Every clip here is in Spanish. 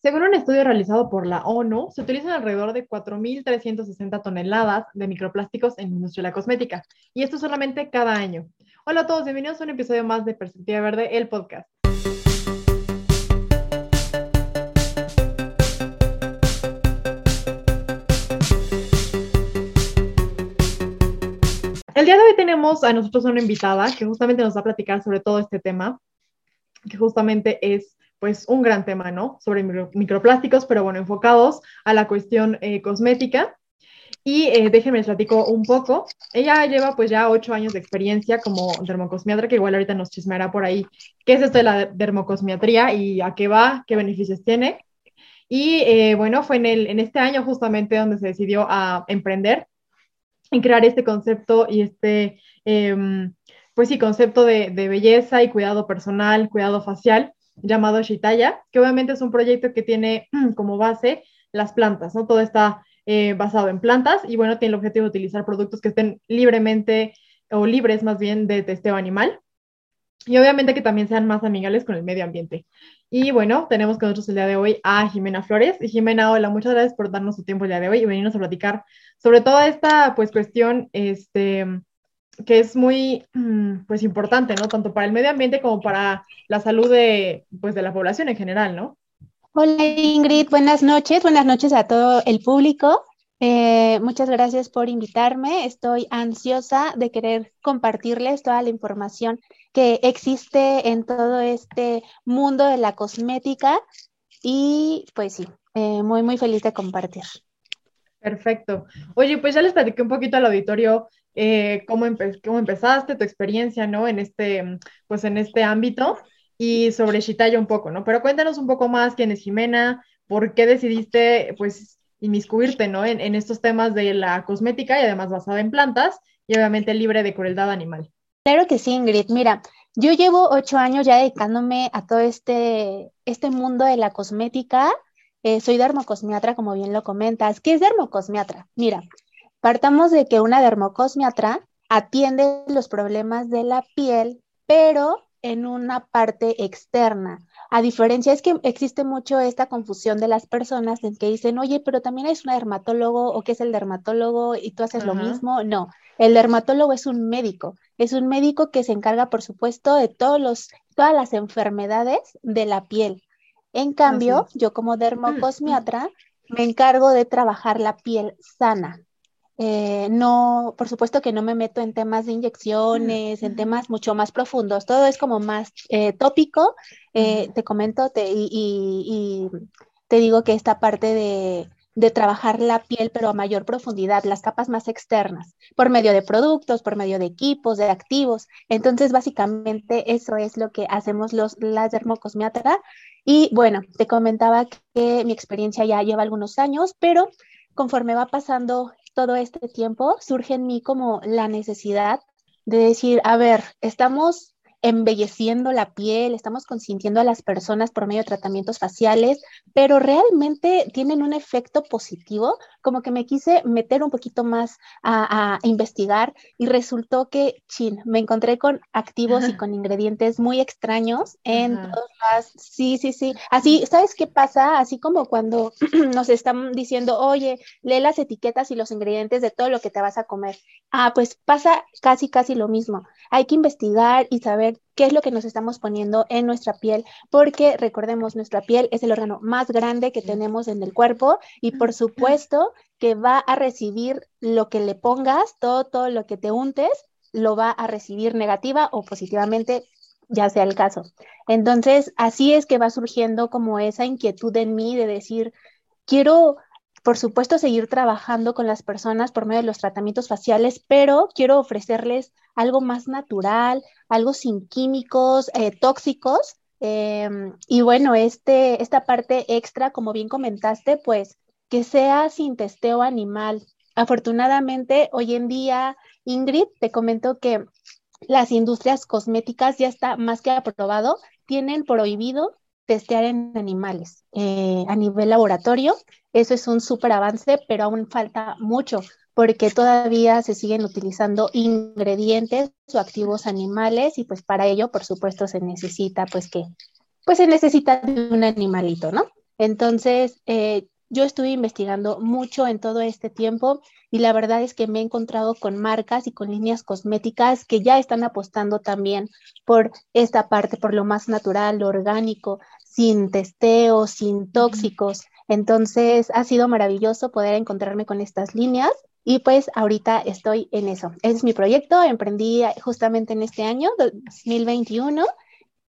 Según un estudio realizado por la ONU, se utilizan alrededor de 4.360 toneladas de microplásticos en la industria de la cosmética, y esto solamente cada año. Hola a todos, bienvenidos a un episodio más de Perspectiva Verde, el podcast. El día de hoy tenemos a nosotros una invitada que justamente nos va a platicar sobre todo este tema, que justamente es pues un gran tema, ¿no? Sobre microplásticos, pero bueno, enfocados a la cuestión eh, cosmética. Y eh, déjenme les platico un poco. Ella lleva pues ya ocho años de experiencia como dermocosmiatra, que igual ahorita nos chismeará por ahí qué es esto de la dermocosmiatría y a qué va, qué beneficios tiene. Y eh, bueno, fue en, el, en este año justamente donde se decidió a emprender en crear este concepto y este, em, pues sí, concepto de, de, belleza y cuidado personal, cuidado facial, llamado Shitaya, que obviamente es un proyecto que tiene como base las plantas, ¿no? Todo está eh, basado en plantas y bueno, tiene el objetivo de utilizar productos que estén libremente o libres más bien de testeo animal y obviamente que también sean más amigables con el medio ambiente. Y bueno, tenemos con nosotros el día de hoy a Jimena Flores. Y Jimena, hola, muchas gracias por darnos su tiempo el día de hoy y venirnos a platicar sobre toda esta pues cuestión este, que es muy mm, pues importante, ¿no? Tanto para el medio ambiente como para la salud de, pues, de la población en general, ¿no? Hola Ingrid, buenas noches, buenas noches a todo el público. Eh, muchas gracias por invitarme. Estoy ansiosa de querer compartirles toda la información que existe en todo este mundo de la cosmética y pues sí, eh, muy, muy feliz de compartir. Perfecto. Oye, pues ya les platiqué un poquito al auditorio eh, cómo, cómo, empezaste, tu experiencia, ¿no? En este, pues en este ámbito y sobre Shitaya un poco, ¿no? Pero cuéntanos un poco más quién es Jimena, por qué decidiste, pues, inmiscuirte, ¿no? En, en estos temas de la cosmética y además basada en plantas y obviamente libre de crueldad animal. Claro que sí, Ingrid. Mira, yo llevo ocho años ya dedicándome a todo este, este mundo de la cosmética. Eh, soy dermocosmiatra, como bien lo comentas. ¿Qué es dermocosmiatra? Mira, Partamos de que una dermocosmiatra atiende los problemas de la piel, pero en una parte externa. A diferencia, es que existe mucho esta confusión de las personas en que dicen, oye, pero también es un dermatólogo o qué es el dermatólogo y tú haces lo mismo. No, el dermatólogo es un médico, es un médico que se encarga, por supuesto, de todos los, todas las enfermedades de la piel. En cambio, yo como dermocosmiatra me encargo de trabajar la piel sana, eh, no, por supuesto que no me meto en temas de inyecciones, en temas mucho más profundos, todo es como más eh, tópico. Eh, te comento te, y, te digo que esta parte de, de, trabajar la piel, pero a mayor profundidad, las capas más externas, por medio de productos, por medio de equipos, de activos. Entonces, básicamente eso es lo que hacemos los, las dermocosmiatra. Y bueno, te comentaba que mi experiencia ya lleva algunos años, pero conforme va pasando todo este tiempo, surge en mí como la necesidad de decir, a ver, estamos embelleciendo la piel, estamos consintiendo a las personas por medio de tratamientos faciales, pero realmente tienen un efecto positivo, como que me quise meter un poquito más a, investigar y resultó que, chin, me encontré con activos y con ingredientes muy extraños en todas las, sí, sí, sí, así, ¿sabes qué pasa? Así como cuando nos están diciendo, oye, lee las etiquetas y los ingredientes de todo lo que te vas a comer. Ah, pues pasa casi, casi lo mismo. Hay que investigar y saber qué es lo que nos estamos poniendo en nuestra piel, porque recordemos, nuestra piel es el órgano más grande que tenemos en el cuerpo y por supuesto que va a recibir lo que le pongas, todo, todo lo que te untes, lo va a recibir negativa o positivamente ya sea el caso. Entonces, así es que va surgiendo como esa inquietud en mí de decir, quiero por supuesto, seguir trabajando con las personas por medio de los tratamientos faciales, pero quiero ofrecerles algo más natural, algo sin químicos eh, tóxicos. Em, y bueno, este, esta parte extra, como bien comentaste, pues que sea sin testeo animal. Afortunadamente, hoy en día, Ingrid, te comento que las industrias cosméticas ya está más que aprobado, tienen prohibido testear en animales eh, a nivel laboratorio. Eso es un súper avance, pero aún falta mucho porque todavía se siguen utilizando ingredientes o activos animales y pues para ello, por supuesto, se necesita pues que, pues se necesita de un animalito, ¿no? Entonces, eh, yo estuve investigando mucho en todo este tiempo y la verdad es que me he encontrado con marcas y con líneas cosméticas que ya están apostando también por esta parte, por lo más natural, orgánico, sin testeos, sin tóxicos. Entonces, ha sido maravilloso poder encontrarme con estas líneas y pues ahorita estoy en eso. Es mi proyecto, emprendí justamente en este año, 2021,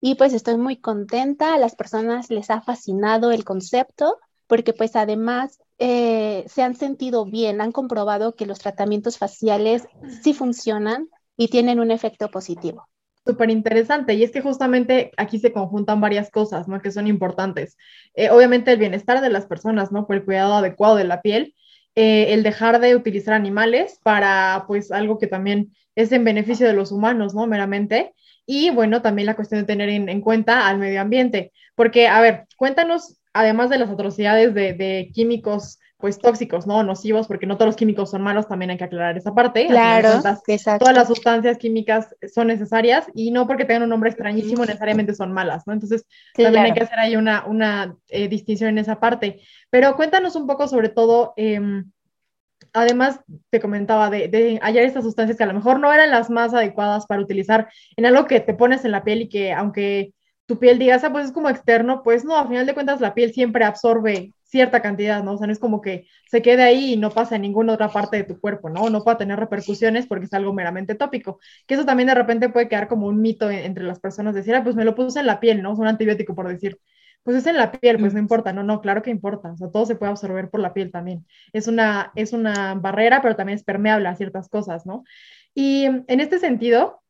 y pues estoy muy contenta. A las personas les ha fascinado el concepto porque pues además eh, se han sentido bien, han comprobado que los tratamientos faciales sí funcionan y tienen un efecto positivo. Súper interesante, y es que justamente aquí se conjuntan varias cosas, ¿no? Que son importantes. Eh, obviamente el bienestar de las personas, ¿no? Por el cuidado adecuado de la piel, eh, el dejar de utilizar animales para, pues, algo que también es en beneficio de los humanos, ¿no? Meramente. Y bueno, también la cuestión de tener en cuenta al medio ambiente. Porque, a ver, cuéntanos además de las atrocidades de, químicos pues tóxicos, ¿no? Nocivos, porque no todos los químicos son malos, también hay que aclarar esa parte. Claro, exacto. Todas las sustancias químicas son necesarias y no porque tengan un nombre extrañísimo necesariamente son malas, ¿no? Entonces, también hay que hacer ahí una, una eh, distinción en esa parte. Pero cuéntanos un poco sobre todo, em, además te comentaba de, de, hallar estas sustancias que a lo mejor no eran las más adecuadas para utilizar en algo que te pones en la piel y que aunque tu piel digas, ah, pues es como externo, pues no, a final de cuentas la piel siempre absorbe cierta cantidad, ¿no? O sea, no es como que se quede ahí y no pasa en ninguna otra parte de tu cuerpo, ¿no? No puede tener repercusiones porque es algo meramente tópico. Que eso también de repente puede quedar como un mito entre las personas, decir, ah, pues me lo puse en la piel, ¿no? Es un antibiótico por decir. Pues es en la piel, pues no importa, no, no, claro que importa, o sea, todo se puede absorber por la piel también. Es una, es una barrera, pero también es permeable a ciertas cosas, ¿no? Y en este sentido,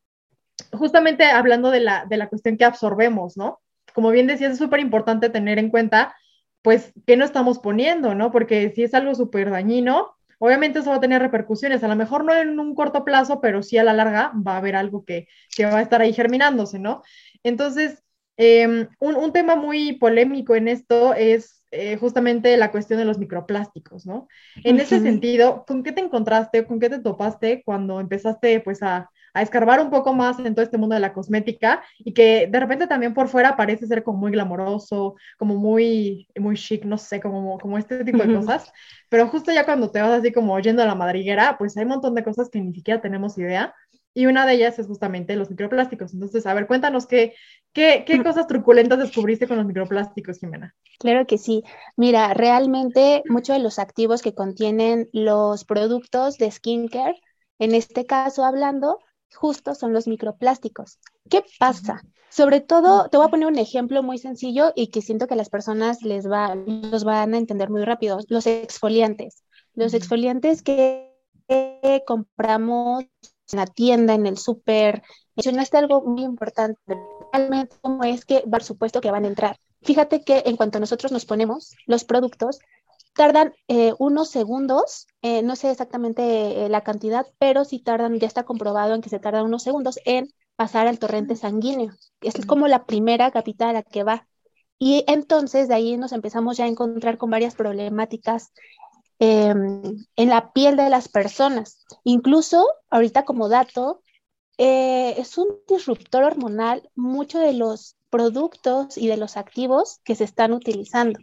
justamente hablando de la, de la cuestión que absorbemos, ¿no? Como bien decías, es súper importante tener en cuenta, pues, qué no estamos poniendo, ¿no? Porque si es algo súper dañino, obviamente eso va a tener repercusiones, a lo mejor no en un corto plazo, pero sí a la larga va a haber algo que, que va a estar ahí germinándose, ¿no? Entonces, em, un, un, tema muy polémico en esto es eh, justamente la cuestión de los microplásticos, ¿no? En ese sentido, ¿con qué te encontraste, con qué te topaste cuando empezaste, pues, a, a escarbar un poco más en todo este mundo de la cosmética y que de repente también por fuera parece ser como muy glamoroso, como muy, muy chic, no sé, como, como este tipo de cosas, pero justo ya cuando te vas así como yendo a la madriguera, pues hay un montón de cosas que ni siquiera tenemos idea. Y una de ellas es justamente los microplásticos. Entonces, a ver, cuéntanos qué, qué, qué cosas truculentas descubriste con los microplásticos, Jimena. Claro que sí. Mira, realmente muchos de los activos que contienen los productos de skincare, en este caso hablando, justo son los microplásticos. ¿Qué pasa? Sobre todo, te voy a poner un ejemplo muy sencillo y que siento que las personas les va, los van a entender muy rápido. Los exfoliantes. Los exfoliantes que compramos en la tienda, en el súper. Mencionaste algo muy importante. Realmente, ¿cómo es que, por supuesto, que van a entrar? Fíjate que en cuanto nosotros nos ponemos los productos, tardan eh, unos segundos, eh, no sé exactamente eh, la cantidad, pero sí tardan, ya está comprobado en que se tardan unos segundos en pasar al torrente sanguíneo. Es como la primera capita a la que va. Y entonces de ahí nos empezamos ya a encontrar con varias problemáticas em, en la piel de las personas. Incluso, ahorita como dato, es un disruptor hormonal mucho de los productos y de los activos que se están utilizando.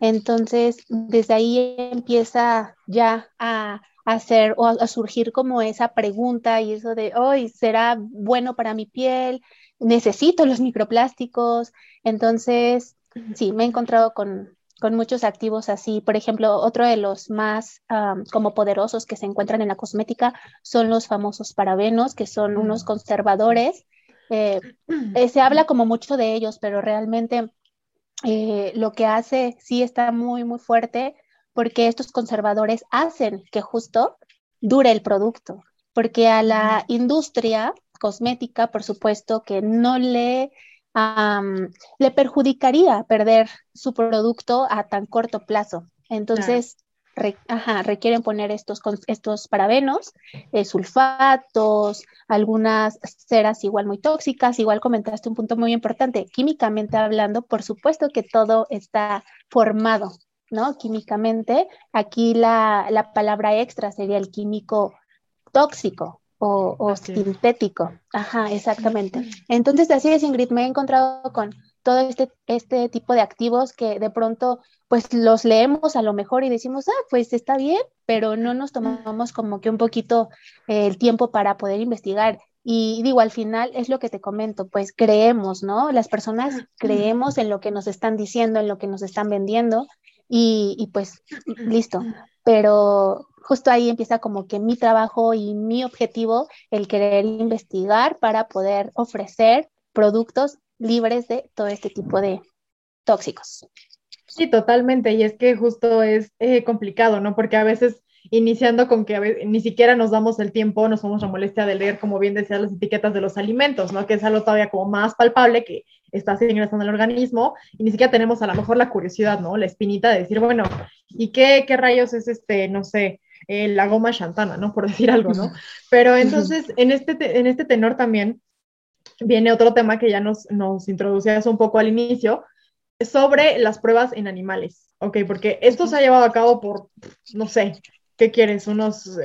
Entonces, desde ahí empieza ya a, hacer o a, surgir como esa pregunta y eso de, hoy ¿será bueno para mi piel? ¿Necesito los microplásticos? Entonces, sí, me he encontrado con, muchos activos así. Por ejemplo, otro de los más como poderosos que se encuentran en la cosmética son los famosos parabenos, que son unos mm. conservadores. Eh, eh, se habla como mucho de ellos, pero realmente eh, lo que hace sí está muy, muy fuerte porque estos conservadores hacen que justo dure el producto, porque a la industria cosmética, por supuesto, que no le, le perjudicaría perder su producto a tan corto plazo. Entonces, requieren poner estos, estos parabenos, eh, sulfatos, algunas ceras igual muy tóxicas, igual comentaste un punto muy importante, químicamente hablando, por supuesto que todo está formado, ¿no? Químicamente, aquí la, palabra extra sería el químico tóxico, o, sintético. Ajá, exactamente. Entonces, así es, Ingrid, me he encontrado con todo este, este tipo de activos que de pronto pues los leemos a lo mejor y decimos, ah, pues está bien, pero no nos tomamos como que un poquito eh, el tiempo para poder investigar. Y digo, al final es lo que te comento, pues creemos, ¿no? Las personas creemos en lo que nos están diciendo, en lo que nos están vendiendo y, y pues listo. Pero justo ahí empieza como que mi trabajo y mi objetivo, el querer investigar para poder ofrecer productos libres de todo este tipo de tóxicos. Sí, totalmente. Y es que justo es eh, complicado, ¿no? Porque a veces iniciando con que ni siquiera nos damos el tiempo, nos somos la molestia de leer, como bien decías, las etiquetas de los alimentos, ¿no? Que es algo todavía como más palpable que está ingresando al organismo y ni siquiera tenemos a lo mejor la curiosidad, ¿no? La espinita de decir, bueno, ¿y qué, qué rayos es este, no sé, eh, la goma chantana, ¿no? Por decir algo, ¿no? Pero entonces, en este, en este tenor también viene otro tema que ya nos, nos introducías un poco al inicio, sobre las pruebas en animales, ¿ok? Porque esto se ha llevado a cabo por, no sé, ¿qué quieres? Unos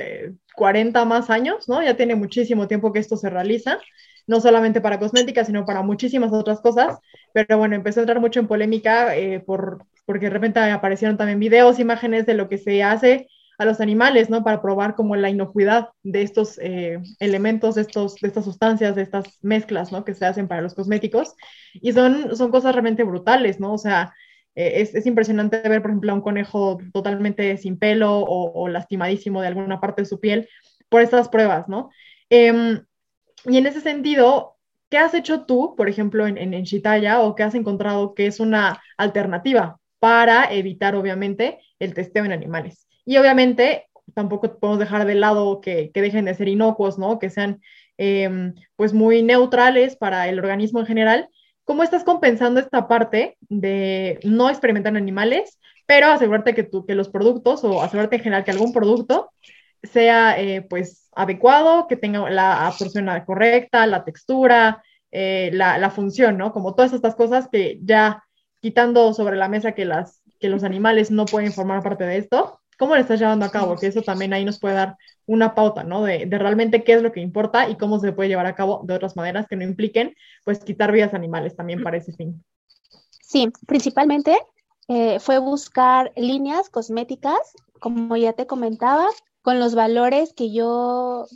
40 eh, más años, ¿no? Ya tiene muchísimo tiempo que esto se realiza, no solamente para cosmética, sino para muchísimas otras cosas, pero bueno, empezó a entrar mucho en polémica eh, por, porque de repente aparecieron también videos, imágenes de lo que se hace a los animales, ¿no? Para probar como la inocuidad de estos eh, elementos, de, estos, de estas sustancias, de estas mezclas, ¿no? Que se hacen para los cosméticos. Y son, son cosas realmente brutales, ¿no? O sea, eh, es, es, impresionante ver, por ejemplo, a un conejo totalmente sin pelo o, lastimadísimo de alguna parte de su piel por estas pruebas, ¿no? Em, y en ese sentido, ¿qué has hecho tú, por ejemplo, en, en, en Chitaya o qué has encontrado que es una alternativa para evitar, obviamente, el testeo en animales? Y obviamente tampoco podemos dejar de lado que, dejen de ser inocuos, ¿no? Que sean em, pues muy neutrales para el organismo en general. ¿Cómo estás compensando esta parte de no experimentar en animales, pero asegurarte que, que los productos o asegurarte en general que algún producto sea eh, pues adecuado, que tenga la absorción correcta, la textura, eh, la, la, función, ¿no? Como todas estas cosas que ya quitando sobre la mesa que, las, que los animales no pueden formar parte de esto, cómo lo estás llevando a cabo, que eso también ahí nos puede dar una pauta, ¿no? De, realmente qué es lo que importa y cómo se puede llevar a cabo de otras maneras que no impliquen, pues, quitar vidas animales también para ese fin. Sí, principalmente eh, fue buscar líneas cosméticas, como ya te comentaba, con los valores que yo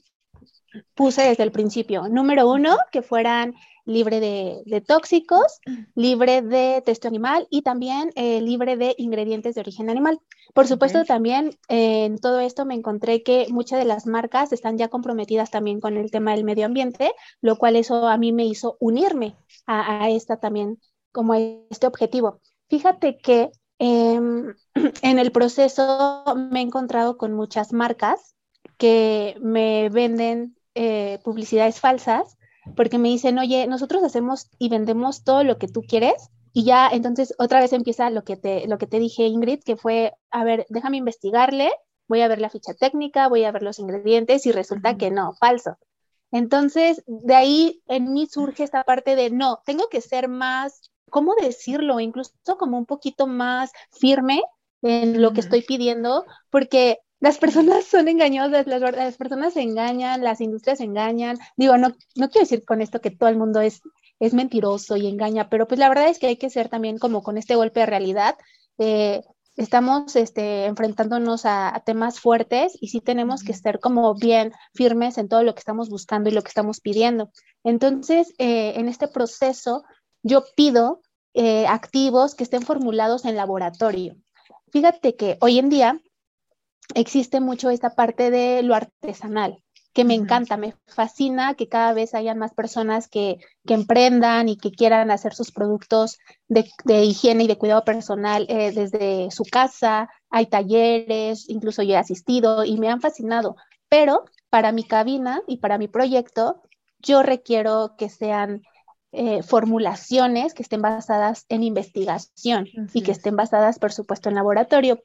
puse desde el principio. Número uno, que fueran libre de, tóxicos, libre de texto animal y también eh, libre de ingredientes de origen animal. Por supuesto, también eh, en todo esto me encontré que muchas de las marcas están ya comprometidas también con el tema del medio ambiente, lo cual eso a mí me hizo unirme a, esta también como este objetivo. Fíjate que em, en el proceso me he encontrado con muchas marcas que me venden eh, publicidades falsas porque me dicen, oye, nosotros hacemos y vendemos todo lo que tú quieres. Y ya entonces otra vez empieza lo que te, lo que te dije, Ingrid, que fue, a ver, déjame investigarle, voy a ver la ficha técnica, voy a ver los ingredientes y resulta que no, falso. Entonces, de ahí en mí surge esta parte de, no, tengo que ser más, ¿cómo decirlo? Incluso como un poquito más firme en lo que estoy pidiendo, porque las personas son engañosas, las, las, personas se engañan, las industrias se engañan. Digo, no, no quiero decir con esto que todo el mundo es, es mentiroso y engaña, pero pues la verdad es que hay que ser también como con este golpe de realidad. Eh, estamos este, enfrentándonos a, temas fuertes y sí tenemos que estar como bien firmes en todo lo que estamos buscando y lo que estamos pidiendo. Entonces, eh, en este proceso, yo pido eh, activos que estén formulados en laboratorio. Fíjate que hoy en día existe mucho esta parte de lo artesanal, que me encanta, me fascina que cada vez hayan más personas que, emprendan y que quieran hacer sus productos de, higiene y de cuidado personal eh, desde su casa. Hay talleres, incluso yo he asistido y me han fascinado, pero para mi cabina y para mi proyecto, yo requiero que sean eh, formulaciones que estén basadas en investigación y que estén basadas, por supuesto, en laboratorio,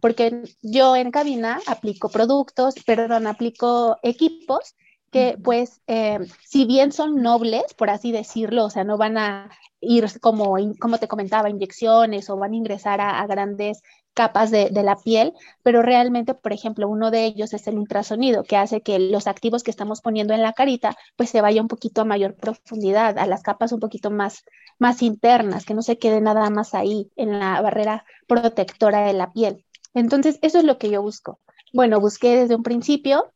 porque yo en cabina aplico productos, perdón, aplico equipos que pues eh, si bien son nobles, por así decirlo, o sea, no van a ir como, como te comentaba, inyecciones o van a ingresar a, grandes capas de, la piel, pero realmente, por ejemplo, uno de ellos es el ultrasonido, que hace que los activos que estamos poniendo en la carita, pues se vaya un poquito a mayor profundidad, a las capas un poquito más, más internas, que no se quede nada más ahí en la barrera protectora de la piel. Entonces, eso es lo que yo busco. Bueno, busqué desde un principio,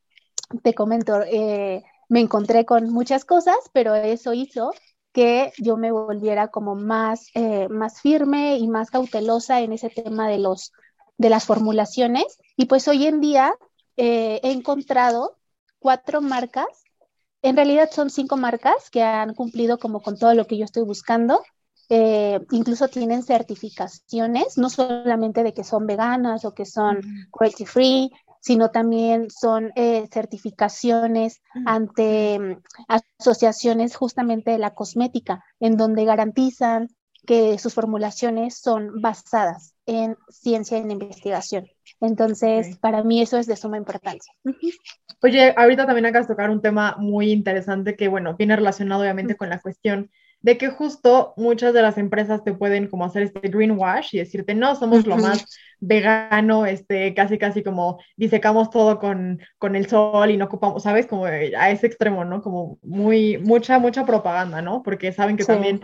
te comento, eh, me encontré con muchas cosas, pero eso hizo que yo me volviera como más, eh, más firme y más cautelosa en ese tema de, los, de las formulaciones. Y pues hoy en día eh, he encontrado cuatro marcas, en realidad son cinco marcas que han cumplido como con todo lo que yo estoy buscando. Eh, incluso tienen certificaciones, no solamente de que son veganas o que son cruelty free, sino también son eh, certificaciones ante mm, asociaciones justamente de la cosmética, en donde garantizan que sus formulaciones son basadas en ciencia y en investigación. Entonces, para mí eso es de suma importancia. Oye, ahorita también acabas de tocar un tema muy interesante que, bueno, viene relacionado obviamente con la cuestión de que justo muchas de las empresas te pueden como hacer este greenwash y decirte, no, somos lo más vegano, este, casi, casi como disecamos todo con, con el sol y no ocupamos, ¿sabes? Como a ese extremo, ¿no? Como muy, mucha, mucha propaganda, ¿no? Porque saben que también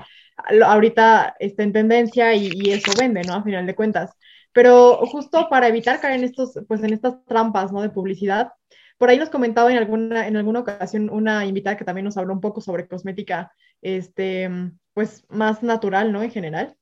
ahorita está en tendencia y, y, eso vende, ¿no? A final de cuentas. Pero justo para evitar caer en estos, pues en estas trampas, ¿no? De publicidad, por ahí nos comentaba en alguna, en alguna ocasión una invitada que también nos habló un poco sobre cosmética, este, pues más natural, ¿no? En general.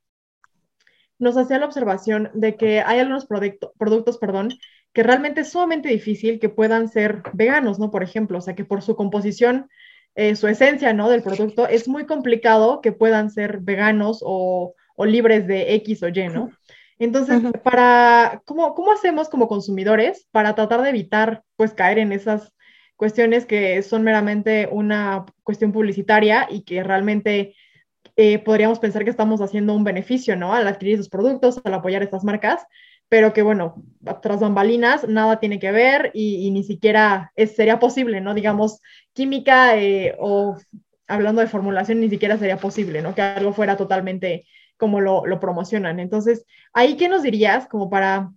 Nos hacía la observación de que hay algunos productos, perdón, que realmente es sumamente difícil que puedan ser veganos, ¿no? Por ejemplo, o sea, que por su composición, eh, su esencia, ¿no? Del producto, es muy complicado que puedan ser veganos o, o libres de X o Y, ¿no? Entonces, para, ¿cómo, ¿cómo hacemos como consumidores para tratar de evitar, pues, caer en esas cuestiones que son meramente una cuestión publicitaria y que realmente eh, podríamos pensar que estamos haciendo un beneficio, ¿no? Al adquirir esos productos, al apoyar estas marcas, pero que, bueno, tras bambalinas nada tiene que ver y, ni siquiera sería posible, ¿no? Digamos, química eh, o hablando de formulación, ni siquiera sería posible, ¿no? Que algo fuera totalmente como lo, promocionan. Entonces, ahí, ¿qué nos dirías como para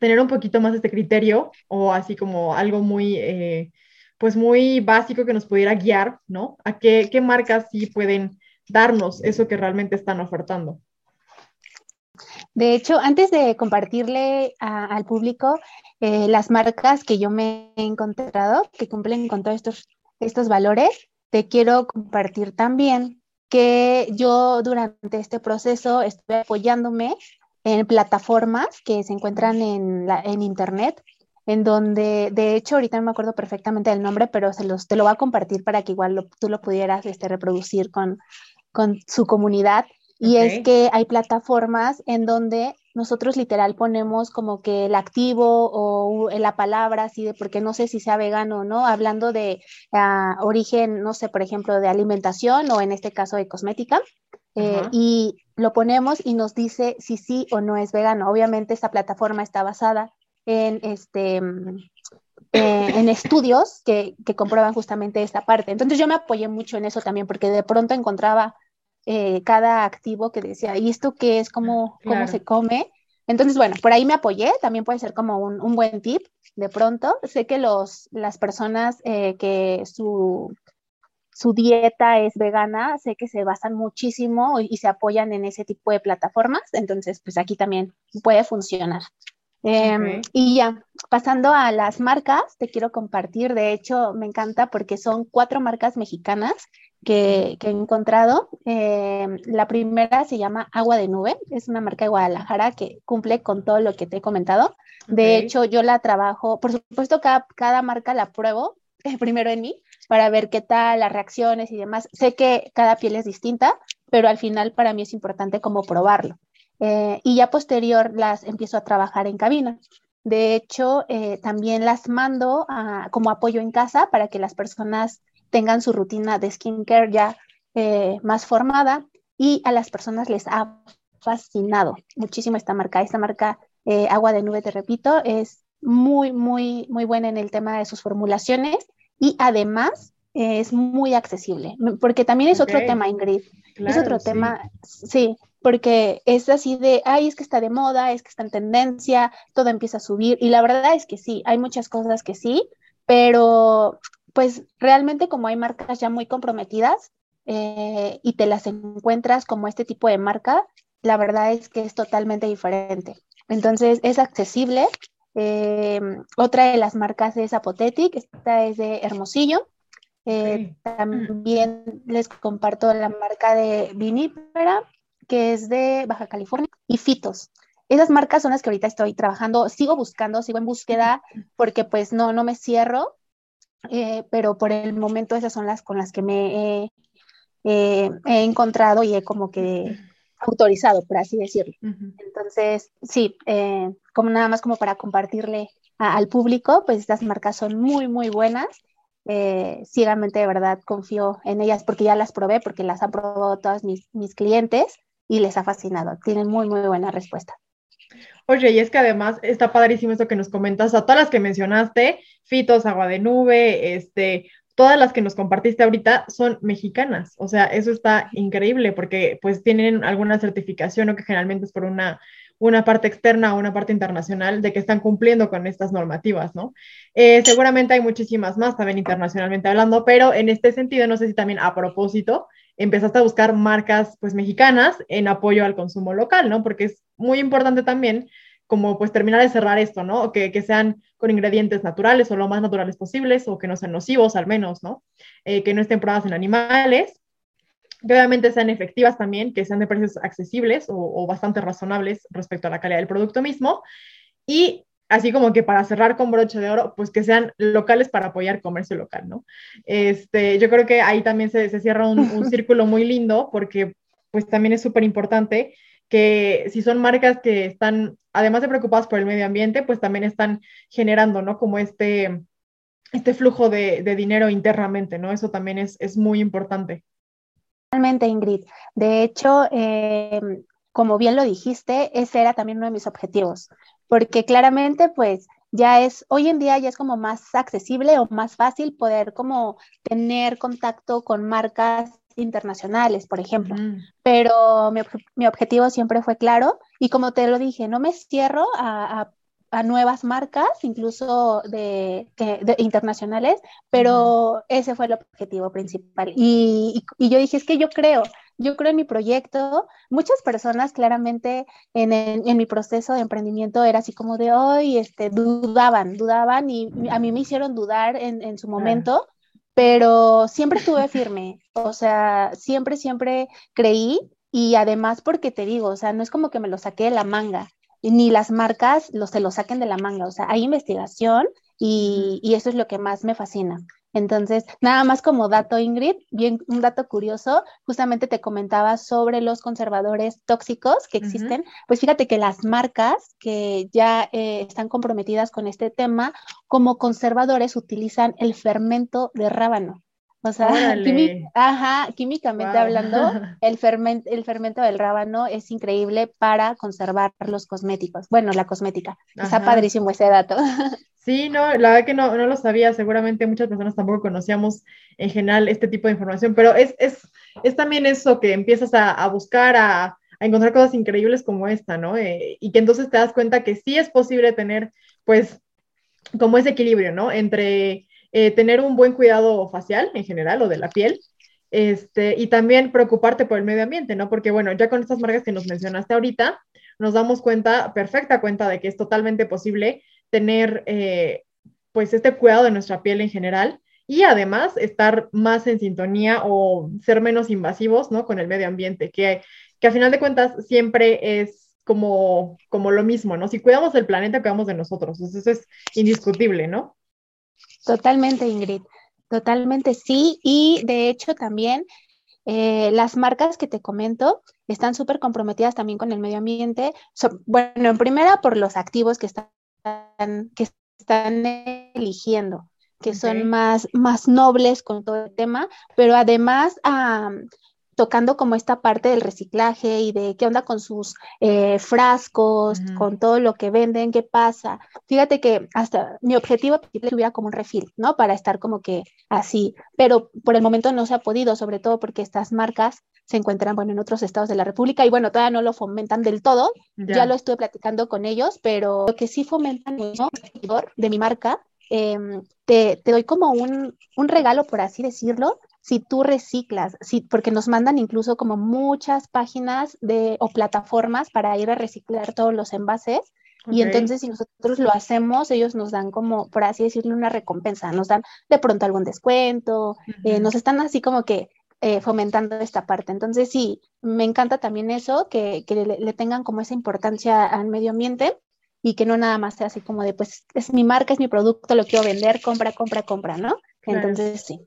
tener un poquito más este criterio o así como algo muy, eh, pues muy básico que nos pudiera guiar, ¿no? A qué, marcas sí pueden darnos eso que realmente están ofertando. De hecho, antes de compartirle al público eh, las marcas que yo me he encontrado, que cumplen con todos estos, estos valores, te quiero compartir también que yo durante este proceso estuve apoyándome en plataformas que se encuentran en, la, en Internet, en donde, de hecho, ahorita no me acuerdo perfectamente del nombre, pero se los, te lo voy a compartir para que igual tú lo pudieras este, reproducir con, con su comunidad. Y es que hay plataformas en donde nosotros literal ponemos como que el activo o la palabra así de porque no sé si sea vegano o no, hablando de ah, origen, no sé, por ejemplo, de alimentación o en este caso de cosmética. Eh, y lo ponemos y nos dice si sí o no es vegano. Obviamente esta plataforma está basada en este eh, en estudios que, que, comprueban justamente esta parte. Entonces yo me apoyé mucho en eso también, porque de pronto encontraba eh, cada activo que decía, ¿y esto qué es? ¿Cómo, cómo se come? Entonces, bueno, por ahí me apoyé, también puede ser como un, un buen tip de pronto. Sé que los, las personas eh, que su, su dieta es vegana, sé que se basan muchísimo y, y, se apoyan en ese tipo de plataformas, entonces pues aquí también puede funcionar. Em, y ya, pasando a las marcas, te quiero compartir, de hecho me encanta porque son cuatro marcas mexicanas que, he encontrado. Em, la primera se llama Agua de Nube, es una marca de Guadalajara que cumple con todo lo que te he comentado. De hecho, yo la trabajo, por supuesto, cada, cada marca la pruebo primero en mí para ver qué tal las reacciones y demás. Sé que cada piel es distinta, pero al final para mí es importante como probarlo. Eh, y ya posterior las empiezo a trabajar en cabina. De hecho, eh, también las mando como apoyo en casa para que las personas tengan su rutina de skincare ya eh, más formada y a las personas les ha fascinado muchísimo esta marca. Esta marca Agua de Nube, te repito, es muy, muy, muy buena en el tema de sus formulaciones y además es muy accesible, porque también es otro tema, Ingrid. es otro tema, sí, porque es así de, ay, es que está de moda, es que está en tendencia, todo empieza a subir. Y la verdad es que sí, hay muchas cosas que sí, pero pues realmente como hay marcas ya muy comprometidas eh, y te las encuentras como este tipo de marca, la verdad es que es totalmente diferente. Entonces es accesible. Eh, otra de las marcas es Apothetic, esta es de Hermosillo. Eh, también les comparto la marca de Vinípera, que es de Baja California, y Fitos. Esas marcas son las que ahorita estoy trabajando, sigo buscando, sigo en búsqueda, porque pues no, no me cierro, eh, pero por el momento esas son las con las que me he encontrado y he como que autorizado, por así decirlo. Entonces, sí, eh, como nada más como para compartirle al público, pues estas marcas son muy, muy buenas. Eh, ciegamente, de verdad, confío en ellas porque ya las probé, porque las han probado todos mis, mis clientes y les ha fascinado. Tienen muy, muy buena respuesta. Oye, y es que además está padrísimo esto que nos comentas, a todas las que mencionaste, Fitos, Agua de Nube, este, todas las que nos compartiste ahorita son mexicanas. O sea, eso está increíble porque pues tienen alguna certificación o que generalmente es por una, una parte externa o una parte internacional de que están cumpliendo con estas normativas, ¿no? Eh, seguramente hay muchísimas más también internacionalmente hablando, pero en este sentido, no sé si también a propósito, empezaste a buscar marcas pues mexicanas en apoyo al consumo local, ¿no? Porque es muy importante también como pues terminar de cerrar esto, ¿no? Que, que, sean con ingredientes naturales o lo más naturales posibles o que no sean nocivos al menos, ¿no? Eh, que no estén probadas en animales, que obviamente sean efectivas también, que sean de precios accesibles o, o, bastante razonables respecto a la calidad del producto mismo. Y así como que para cerrar con broche de oro, pues que sean locales para apoyar comercio local, ¿no? Este, yo creo que ahí también se, se cierra un, un círculo muy lindo porque pues también es súper importante que si son marcas que están, además de preocupadas por el medio ambiente, pues también están generando, ¿no? Como este, este flujo de, dinero internamente, ¿no? Eso también es, es muy importante. Totalmente, Ingrid. De hecho, eh, como bien lo dijiste, ese era también uno de mis objetivos, porque claramente, pues, ya es, hoy en día ya es como más accesible o más fácil poder como tener contacto con marcas internacionales, por ejemplo. Pero mi, objetivo siempre fue claro y como te lo dije, no me cierro a, nuevas marcas, incluso de, internacionales, pero ese fue el objetivo principal. Y, yo dije, es que yo creo, yo creo en mi proyecto. Muchas personas claramente en, mi proceso de emprendimiento era así como de hoy, este, dudaban, dudaban y a mí me hicieron dudar en, su momento pero siempre estuve firme, o sea, siempre, siempre creí y además porque te digo, o sea, no es como que me lo saqué de la manga, ni las marcas los, se lo saquen de la manga, o sea, hay investigación y, y eso es lo que más me fascina. Entonces, nada más como dato, Ingrid, bien un dato curioso, justamente te comentaba sobre los conservadores tóxicos que existen. Pues fíjate que las marcas que ya eh, están comprometidas con este tema, como conservadores utilizan el fermento de rábano. O sea, ajá, químicamente hablando, el fermento del rábano es increíble para conservar los cosméticos. Bueno, la cosmética. Está padrísimo ese dato. Sí, no, la verdad que no, no lo sabía, seguramente muchas personas tampoco conocíamos en general este tipo de información, pero es, es, es también eso que empiezas a, a buscar, a, a, encontrar cosas increíbles como esta, ¿no? Eh, y que entonces te das cuenta que sí es posible tener, pues, como ese equilibrio, ¿no? Entre eh, tener un buen cuidado facial en general o de la piel, este, y también preocuparte por el medio ambiente, ¿no? Porque, bueno, ya con estas marcas que nos mencionaste ahorita, nos damos cuenta, perfecta cuenta de que es totalmente posible tener eh, pues este cuidado de nuestra piel en general y además estar más en sintonía o ser menos invasivos, ¿no? Con el medio ambiente, que, que a final de cuentas siempre es como, como lo mismo, ¿no? Si cuidamos del planeta, cuidamos de nosotros, eso es indiscutible, ¿no? Totalmente, Ingrid, totalmente sí, y de hecho también eh, las marcas que te comento están súper comprometidas también con el medio ambiente. bueno, en primera por los activos que están que están eligiendo, que son más, más nobles con todo el tema, pero además tocando como esta parte del reciclaje y de qué onda con sus eh, frascos, con todo lo que venden, qué pasa. Fíjate que hasta mi objetivo es que hubiera como un refil, ¿no? Para estar como que así, pero por el momento no se ha podido, sobre todo porque estas marcas se encuentran, bueno, en otros estados de la República y bueno, todavía no lo fomentan del todo. Ya, lo estuve platicando con ellos, pero lo que sí fomentan ¿no? de mi marca, em, te, te, doy como un, un regalo, por así decirlo, si tú reciclas, si, porque nos mandan incluso como muchas páginas de, o plataformas para ir a reciclar todos los envases. Y entonces si nosotros lo hacemos, ellos nos dan como, por así decirlo, una recompensa, nos dan de pronto algún descuento, eh, nos están así como que eh, fomentando esta parte. Entonces, sí, me encanta también eso, que, que le, tengan como esa importancia al medio ambiente y que no nada más sea así como de, pues, es mi marca, es mi producto, lo quiero vender, compra, compra, compra, ¿no? Entonces, sí.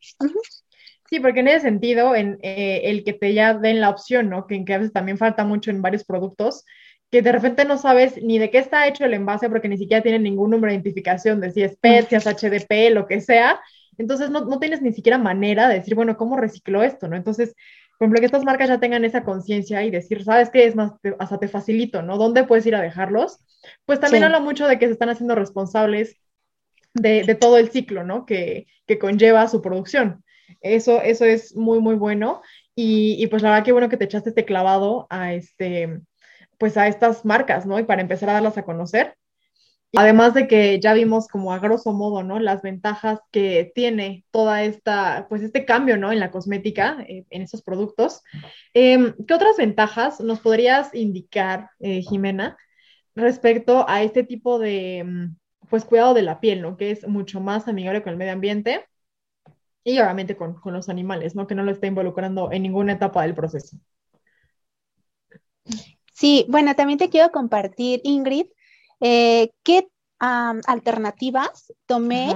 Sí, porque en ese sentido, en eh, el que te ya den la opción, ¿no? Que, que a veces también falta mucho en varios productos, que de repente no sabes ni de qué está hecho el envase porque ni siquiera tiene ningún número de identificación de si es PET, si es HDP, lo que sea, entonces no, no, tienes ni siquiera manera de decir, bueno, ¿cómo reciclo esto? ¿no? Entonces, por ejemplo, que estas marcas ya tengan esa conciencia y decir, ¿sabes qué? Es más, hasta te facilito, ¿no? ¿Dónde puedes ir a dejarlos? Pues también habla mucho de que se están haciendo responsables de, de todo el ciclo, ¿no? Que, que, conlleva su producción. Eso, eso es muy, muy bueno. Y, y, pues la verdad que bueno que te echaste este clavado a este, pues a estas marcas, ¿no? Y para empezar a darlas a conocer. Además de que ya vimos como a grosso modo, ¿no? Las ventajas que tiene toda esta, pues este cambio, ¿no? En la cosmética, eh, en estos productos. Em, ¿Qué otras ventajas nos podrías indicar, eh, Jimena, respecto a este tipo de, mm, pues, cuidado de la piel, ¿no? Que es mucho más amigable con el medio ambiente y obviamente con, con los animales, ¿no? Que no lo está involucrando en ninguna etapa del proceso. Sí, bueno, también te quiero compartir, Ingrid, eh, ¿Qué alternativas tomé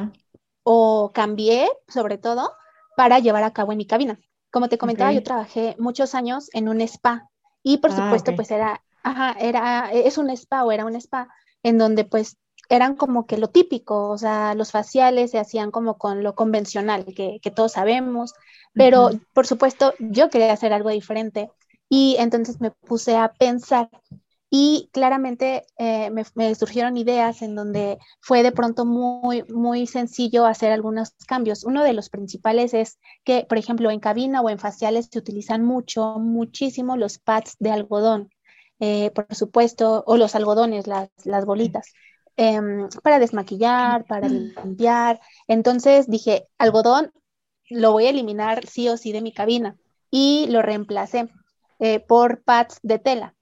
o cambié, sobre todo, para llevar a cabo en mi cabina? Como te comentaba, yo trabajé muchos años en un spa y por ah, supuesto, pues era, ajá, era, es un spa o era un spa en donde pues eran como que lo típico, o sea, los faciales se hacían como con lo convencional, que, que todos sabemos, pero por supuesto yo quería hacer algo diferente y entonces me puse a pensar y claramente eh, me, surgieron ideas en donde fue de pronto muy, muy sencillo hacer algunos cambios. Uno de los principales es que, por ejemplo, en cabina o en faciales se utilizan mucho, muchísimo los pads de algodón, eh, por supuesto, o los algodones, las, las bolitas. Em, para desmaquillar, para limpiar. Entonces dije, algodón lo voy a eliminar sí o sí de mi cabina y lo reemplacé eh, por pads de tela.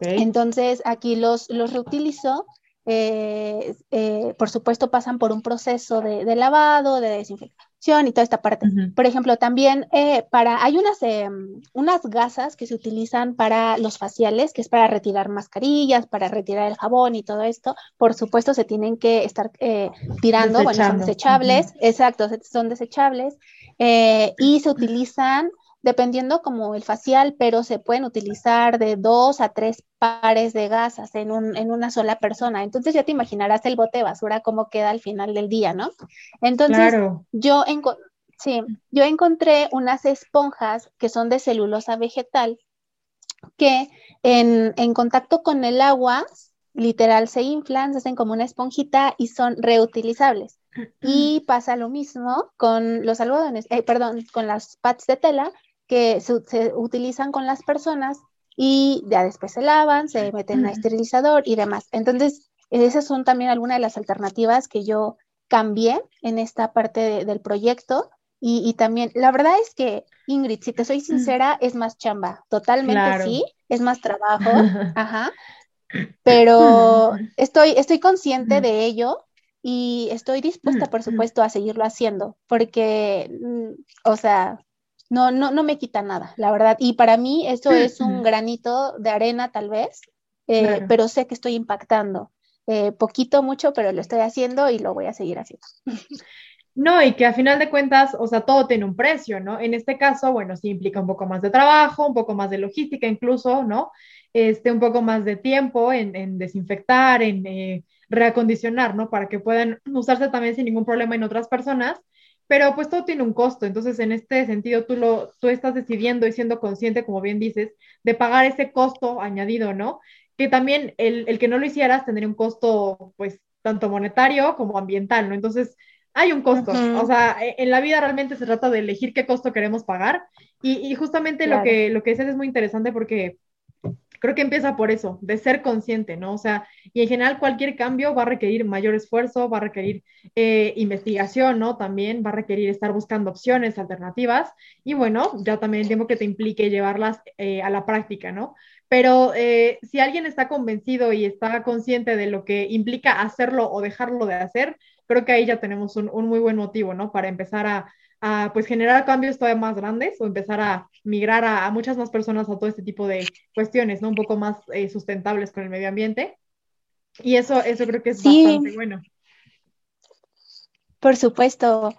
Entonces, aquí los, los reutilizo. Eh, eh, por supuesto, pasan por un proceso de, lavado, de desinfección y toda esta parte. Por ejemplo, también eh, para, hay unas, unas gasas que se utilizan para los faciales, que es para retirar mascarillas, para retirar el jabón y todo esto. Por supuesto, se tienen que estar tirando, bueno, son desechables, exacto, son desechables. Y se utilizan dependiendo como el facial, pero se pueden utilizar de dos a tres pares de gasas en, un, en una sola persona. Entonces ya te imaginarás el bote de basura cómo queda al final del día, ¿no? Entonces yo, sí, yo encontré unas esponjas que son de celulosa vegetal que en, en contacto con el agua, literal, se inflan, se hacen como una esponjita y son reutilizables. Y pasa lo mismo con los algodones, eh, perdón, con las pads de tela, que se, utilizan con las personas y ya después se lavan, se meten a esterilizador y demás. Entonces, esas son también algunas de las alternativas que yo cambié en esta parte del proyecto. Y, también, la verdad es que, Ingrid, si te soy sincera, es más chamba, totalmente sí, es más trabajo, ajá, pero estoy, estoy consciente de ello y estoy dispuesta, por supuesto, a seguirlo haciendo, porque, mm, o sea, no, no, no me quita nada, la verdad. Y para mí eso es un granito de arena tal vez, eh, pero sé que estoy impactando. Eh, poquito, mucho, pero lo estoy haciendo y lo voy a seguir haciendo. No, y que a final de cuentas, o sea, todo tiene un precio, ¿no? En este caso, bueno, sí implica un poco más de trabajo, un poco más de logística incluso, ¿no? Este, un poco más de tiempo en, desinfectar, en eh, reacondicionar, ¿no? Para que puedan usarse también sin ningún problema en otras personas pero pues todo tiene un costo. Entonces, en este sentido, tú, lo, tú estás decidiendo y siendo consciente, como bien dices, de pagar ese costo añadido, ¿no? Que también el, el que no lo hicieras tendría un costo, pues, tanto monetario como ambiental, ¿no? Entonces, hay un costo. O sea, e, en la vida realmente se trata de elegir qué costo queremos pagar. Y, y justamente lo que, lo que dices es muy interesante porque creo que empieza por eso, de ser consciente, ¿no? O sea, y en general cualquier cambio va a requerir mayor esfuerzo, va a requerir eh, investigación, ¿no? También va a requerir estar buscando opciones, alternativas, y bueno, ya también el tiempo que te implique llevarlas eh, a la práctica, ¿no? Pero eh, si alguien está convencido y está consciente de lo que implica hacerlo o dejarlo de hacer, creo que ahí ya tenemos un, un muy buen motivo, ¿no? Para empezar a, a pues generar cambios todavía más grandes o empezar a migrar a, muchas más personas a todo este tipo de cuestiones, ¿no? Un poco más eh, sustentables con el medio ambiente. Y eso, eso creo que es bastante bueno. Por supuesto,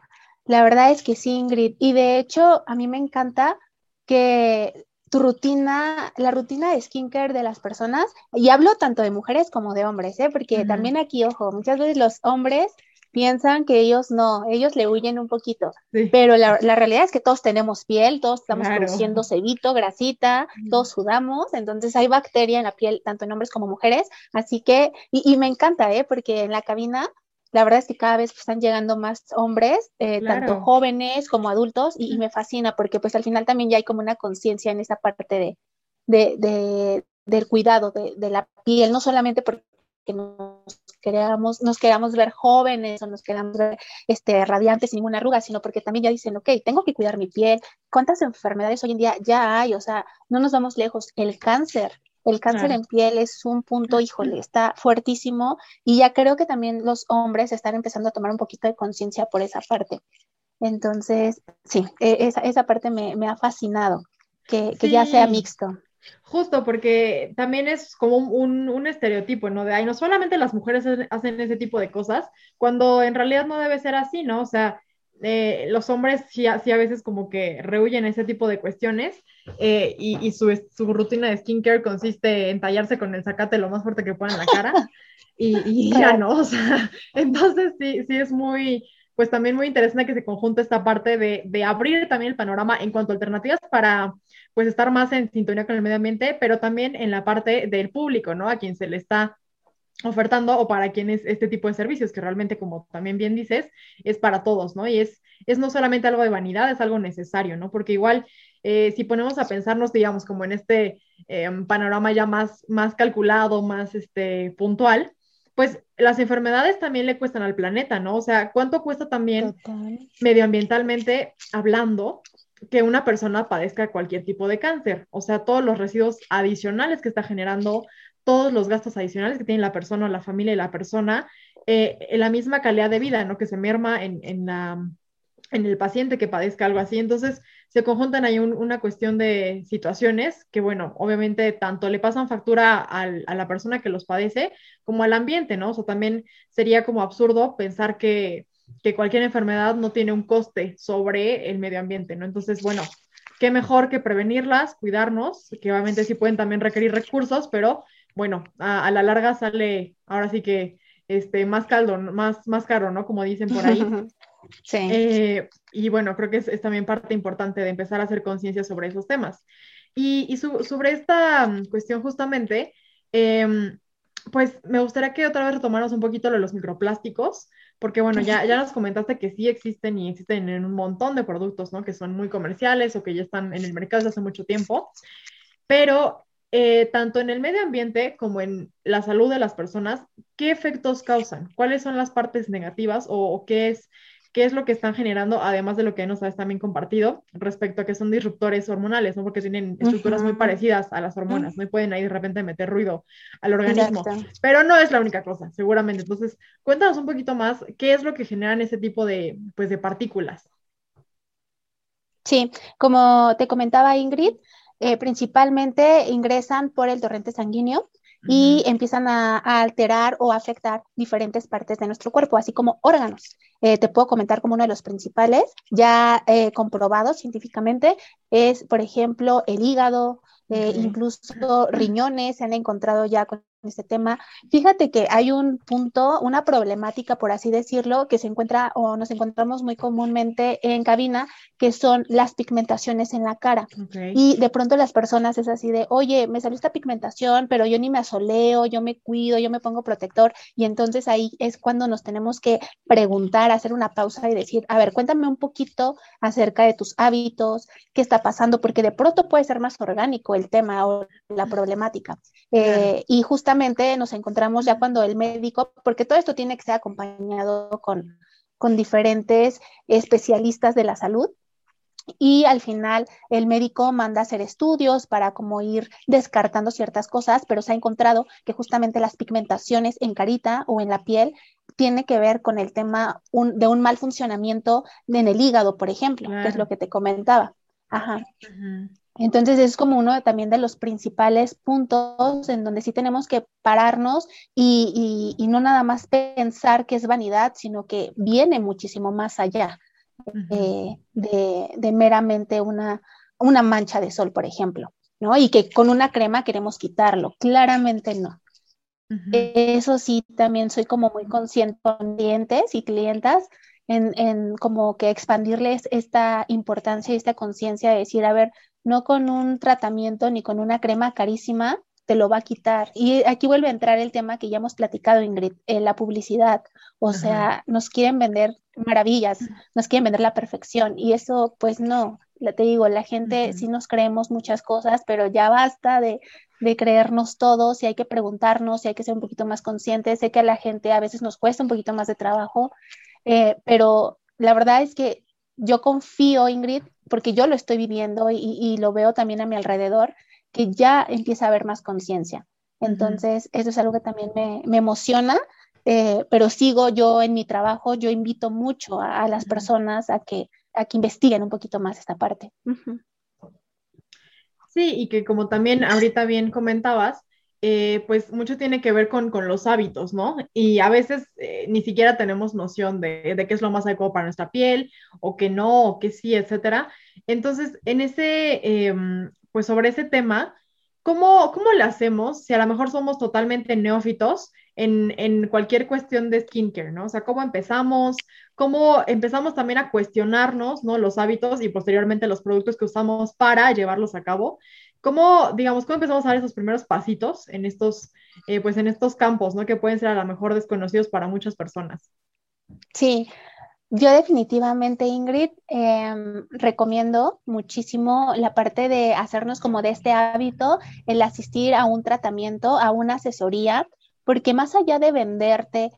la verdad es que sí, Ingrid. Y de hecho, a mí me encanta que tu rutina, la rutina de skincare de las personas, y hablo tanto de mujeres como de hombres, ¿eh? porque también aquí, ojo, muchas veces los hombres piensan que ellos no, ellos le huyen un poquito, pero la, realidad es que todos tenemos piel, todos estamos produciendo cebito, grasita, todos sudamos, entonces hay bacteria en la piel, tanto en hombres como mujeres, así que, y, me encanta, ¿eh? porque en la cabina la verdad es que cada vez están llegando más hombres, eh, tanto jóvenes como adultos, y, me fascina porque pues al final también ya hay como una conciencia en esa parte de, de, del cuidado de, de, la piel, no solamente porque nos queramos, nos queramos ver jóvenes o nos queramos ver este, radiantes sin ninguna arruga, sino porque también ya dicen, ok, tengo que cuidar mi piel. ¿Cuántas enfermedades hoy en día ya hay? O sea, no nos vamos lejos. El cáncer, el cáncer en piel es un punto, híjole, está fuertísimo y ya creo que también los hombres están empezando a tomar un poquito de conciencia por esa parte. Entonces, sí, e, esa, esa parte me, me ha fascinado, que, que ya sea mixto. Justo porque también es como un, estereotipo, ¿no? De ahí no solamente las mujeres hacen ese tipo de cosas, cuando en realidad no debe ser así, ¿no? O sea, eh, los hombres sí, a veces como que rehuyen ese tipo de cuestiones eh, y, su, rutina de skincare consiste en tallarse con el zacate lo más fuerte que pueda en la cara y, ya no, o sea, entonces sí, sí es muy, pues también muy interesante que se conjunte esta parte de, de abrir también el panorama en cuanto a alternativas para pues estar más en sintonía con el medio ambiente, pero también en la parte del público, ¿no? A quien se le está ofertando o para quien es este tipo de servicios, que realmente, como también bien dices, es para todos, ¿no? Y es, es no solamente algo de vanidad, es algo necesario, ¿no? Porque igual, eh, si ponemos a pensarnos, digamos, como en este eh, panorama ya más, más calculado, más este, puntual, pues las enfermedades también le cuestan al planeta, ¿no? O sea, ¿cuánto cuesta también medioambientalmente hablando que una persona padezca cualquier tipo de cáncer, o sea, todos los residuos adicionales que está generando, todos los gastos adicionales que tiene la persona, la familia y la persona, eh, en la misma calidad de vida, ¿no? Que se merma en, el paciente que padezca algo así. Entonces, se conjuntan ahí una cuestión de situaciones que, bueno, obviamente tanto le pasan factura a la persona que los padece como al ambiente, ¿no? O sea, también sería como absurdo pensar que que cualquier enfermedad no tiene un coste sobre el medio ambiente, ¿no? Entonces, bueno, qué mejor que prevenirlas, cuidarnos, que obviamente sí pueden también requerir recursos, pero bueno, a, la larga sale ahora sí que este, más caldo, más, más caro, ¿no? Como dicen por ahí. Sí. Eh, y bueno, creo que es, también parte importante de empezar a hacer conciencia sobre esos temas. Y, sobre esta mm, cuestión justamente, em, pues me gustaría que otra vez retomáramos un poquito lo de los microplásticos, porque bueno, ya, ya nos comentaste que sí existen y existen en un montón de productos, ¿no? Que son muy comerciales o que ya están en el mercado desde hace mucho tiempo, pero eh, tanto en el medio ambiente como en la salud de las personas, ¿qué efectos causan? ¿Cuáles son las partes negativas o qué es qué es lo que están generando, además de lo que nos has también compartido respecto a que son disruptores hormonales, ¿no? Porque tienen estructuras muy parecidas a las hormonas, ¿no? Y pueden ahí de repente meter ruido al organismo. Pero no es la única cosa, seguramente. Entonces, cuéntanos un poquito más, ¿qué es lo que generan ese tipo de, pues, de partículas? Sí, como te comentaba Ingrid, eh, principalmente ingresan por el torrente sanguíneo y empiezan a, alterar o afectar diferentes partes de nuestro cuerpo, así como órganos. Eh, te puedo comentar como uno de los principales, ya eh, comprobados científicamente, es, por ejemplo, el hígado, eh, incluso riñones, se han encontrado ya con este tema. Fíjate que hay un punto, una problemática, por así decirlo, que se encuentra o nos encontramos muy comúnmente en cabina, que son las pigmentaciones en la cara. Y de pronto las personas es así de, oye, me salió esta pigmentación, pero yo ni me asoleo, yo me cuido, yo me pongo protector. Y entonces ahí es cuando nos tenemos que preguntar, hacer una pausa y decir, a ver, cuéntame un poquito acerca de tus hábitos, qué está pasando, porque de pronto puede ser más orgánico el tema o la problemática. Eh, y justamente nos encontramos ya cuando el médico, porque todo esto tiene que ser acompañado con, con diferentes especialistas de la salud, y al final el médico manda hacer estudios para como ir descartando ciertas cosas, pero se ha encontrado que justamente las pigmentaciones en carita o en la piel tiene que ver con el tema de un mal funcionamiento en el hígado, por ejemplo, que es lo que te comentaba. Ajá. Entonces es como uno también de los principales puntos en donde sí tenemos que pararnos y, no nada más pensar que es vanidad, sino que viene muchísimo más allá de, meramente una, una mancha de sol, por ejemplo, ¿no? Y que con una crema queremos quitarlo. Claramente no. Eso sí, también soy como muy consciente con clientes y clientas en, en, como que expandirles esta importancia y esta conciencia de decir, a ver, no con un tratamiento ni con una crema carísima te lo va a quitar. Y aquí vuelve a entrar el tema que ya hemos platicado, Ingrid, en la publicidad. O sea, nos quieren vender maravillas, nos quieren vender la perfección y eso pues no, te digo, la gente sí nos creemos muchas cosas, pero ya basta de, de creernos todos y hay que preguntarnos y hay que ser un poquito más conscientes. Sé que a la gente a veces nos cuesta un poquito más de trabajo, eh, pero la verdad es que yo confío, Ingrid, porque yo lo estoy viviendo y, lo veo también a mi alrededor, que ya empieza a haber más conciencia. Entonces, eso es algo que también me, me emociona eh, pero sigo yo en mi trabajo, yo invito mucho a, las personas a que, a que investiguen un poquito más esta parte. Sí, y que como también ahorita bien comentabas, eh, pues mucho tiene que ver con, con, los hábitos, ¿no? Y a veces eh, ni siquiera tenemos noción de, de, qué es lo más adecuado para nuestra piel, o que no, o que sí, etcétera. Entonces, en ese, em, pues sobre ese tema, ¿cómo, ¿cómo le hacemos si a lo mejor somos totalmente neófitos en, cualquier cuestión de skincare, ¿no? O sea, cómo empezamos, cómo empezamos también a cuestionarnos, ¿no? Los hábitos y posteriormente los productos que usamos para llevarlos a cabo. ¿Cómo, digamos, cómo empezamos a dar esos primeros pasitos en estos, eh, pues en estos campos, ¿no? Que pueden ser a lo mejor desconocidos para muchas personas. Sí, yo definitivamente, Ingrid, em, recomiendo muchísimo la parte de hacernos como de este hábito, el asistir a un tratamiento, a una asesoría, porque más allá de venderte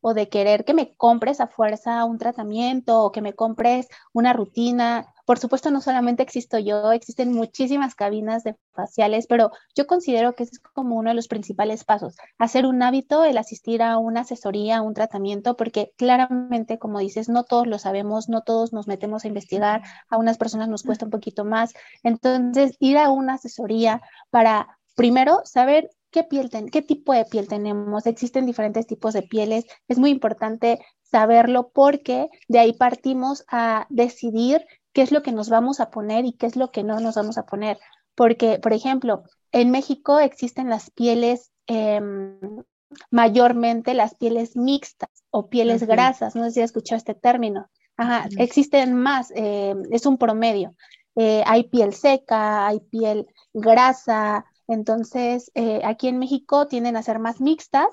o de querer que me compres a fuerza un tratamiento o que me compres una rutina, por supuesto no solamente existo yo, existen muchísimas cabinas de faciales, pero yo considero que es como uno de los principales pasos, hacer un hábito, el asistir a una asesoría, a un tratamiento, porque claramente, como dices, no todos lo sabemos, no todos nos metemos a investigar, a unas personas nos cuesta un poquito más, entonces ir a una asesoría para primero saber qué piel qué tipo de piel tenemos. Existen diferentes tipos de pieles. Es muy importante saberlo porque de ahí partimos a decidir qué es lo que nos vamos a poner y qué es lo que no nos vamos a poner. Porque, por ejemplo, en México existen las pieles, em, mayormente las pieles mixtas o pieles grasas. No sé si has escuchado este término. Ajá, existen más, em, es un promedio. Eh, hay piel seca, hay piel grasa, entonces, eh, aquí en México tienden a ser más mixtas.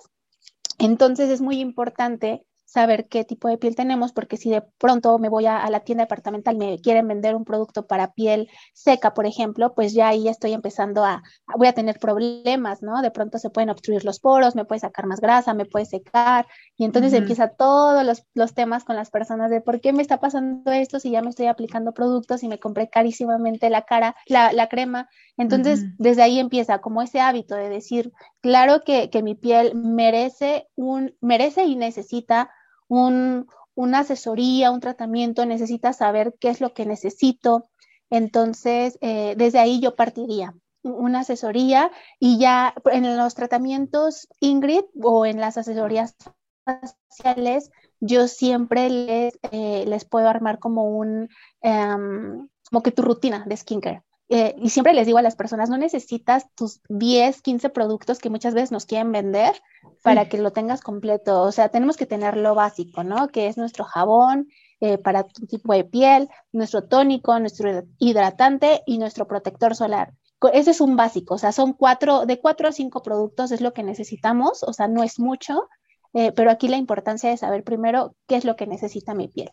Entonces, es muy importante saber qué tipo de piel tenemos, porque si de pronto me voy a, la tienda departamental, me quieren vender un producto para piel seca, por ejemplo, pues ya ahí estoy empezando a, voy a tener problemas, ¿no? De pronto se pueden obstruir los poros, me puede sacar más grasa, me puede secar, y entonces empieza todos los, temas con las personas de por qué me está pasando esto si ya me estoy aplicando productos y me compré carísimamente la cara, la, crema. Entonces, desde ahí empieza como ese hábito de decir, claro que, que mi piel merece un, merece y necesita un, una asesoría, un tratamiento, necesitas saber qué es lo que necesito. Entonces, eh, desde ahí yo partiría una asesoría y ya en los tratamientos Ingrid o en las asesorías faciales, yo siempre les, eh, les puedo armar como un, em, como que tu rutina de skincare. Eh, y siempre les digo a las personas, no necesitas tus 10, 15 productos que muchas veces nos quieren vender para que lo tengas completo. O sea, tenemos que tener lo básico, ¿no? Que es nuestro jabón eh, para tu tipo de piel, nuestro tónico, nuestro hidratante y nuestro protector solar. Ese es un básico, o sea, son cuatro, de cuatro a cinco productos es lo que necesitamos, o sea, no es mucho, eh, pero aquí la importancia de saber primero qué es lo que necesita mi piel.